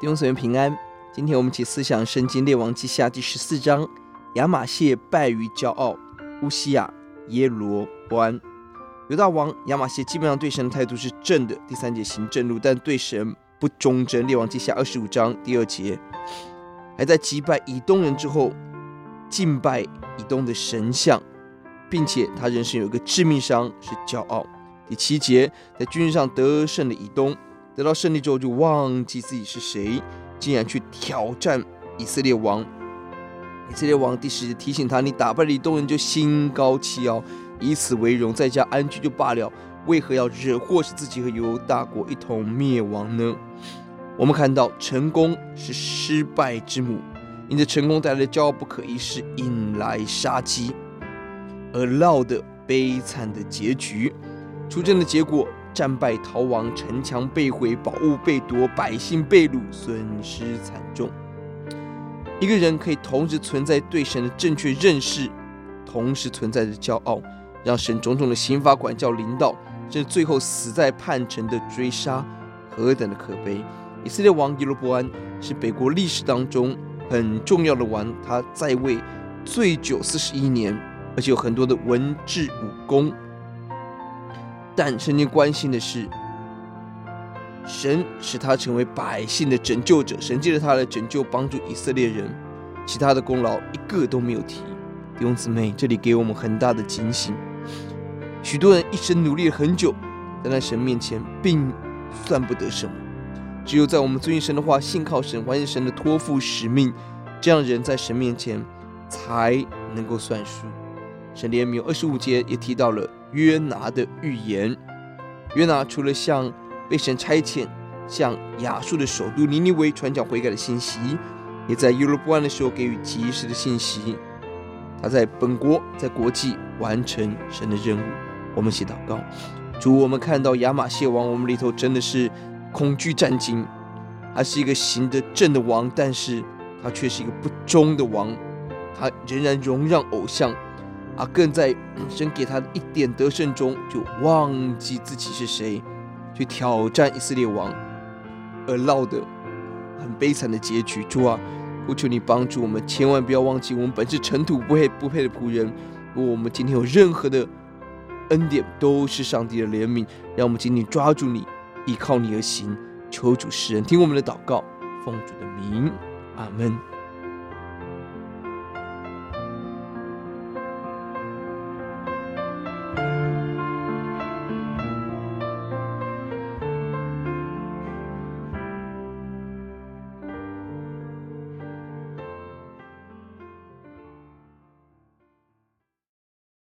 弟兄姊妹平安。今天我们一起思想圣经列王记下第十四章，亚玛谢败于骄傲，乌西亚耶罗波安。犹大王亚玛谢基本上对神的态度是正的，第三节行正路，但对神不忠贞。列王记下二十五章第二节，还在击败以东人之后，敬拜以东的神像，并且他人生有一个致命伤是骄傲。第七节，在军事上得胜的以东，得到胜利之后就忘记自己是谁，竟然去挑战以色列王。以色列王第十节提醒他：“你打败了以东人，就心高气傲，以此为荣，在家安居就罢了，为何要惹祸，使自己和犹大国一同灭亡呢？”我们看到，成功是失败之母，因着成功带来的骄傲不可一世，引来杀机，而落得悲惨的结局。出征的结果：战败逃亡，城墙被毁，宝物被夺，百姓被掳，损失惨重。一个人可以同时存在对神的正确认识，同时存在着骄傲，让神种种的刑罚管教临到，甚至最后死在叛臣的追杀，何等的可悲！以色列王耶罗波安是北国历史当中很重要的王，他在位最久四十一年，而且有很多的文治武功。但圣经关心的是，神使他成为百姓的拯救者，神借着他来拯救帮助以色列人，其他的功劳一个都没有提。弟兄姊妹，这里给我们很大的警醒。许多人一生努力了很久，但在神面前并算不得什么。只有在我们遵循神的话，信靠神，完成神的托付使命，这样人在神面前才能够算数。圣经有二十五节也提到了。约拿的预言，约拿除了向被神差遣向亚述的首都尼尼微传讲悔改的信息，也在耶罗波安的时候给予及时的信息。他在本国在国际完成神的任务。我们写祷告：主，我们看到亚玛谢王，我们里头真的是恐惧战惊。他是一个行得正的王，但是他却是一个不忠的王。他仍然容让偶像。啊，更在神给他的一点得胜中，就忘记自己是谁，去挑战以色列王，而落得很悲惨的结局。主啊，我求你帮助我们，千万不要忘记，我们本是尘土不配不配的仆人。如果我们今天有任何的恩典，都是上帝的怜悯，让我们紧紧抓住你，依靠你而行。求主施恩，听我们的祷告，奉主的名，阿门。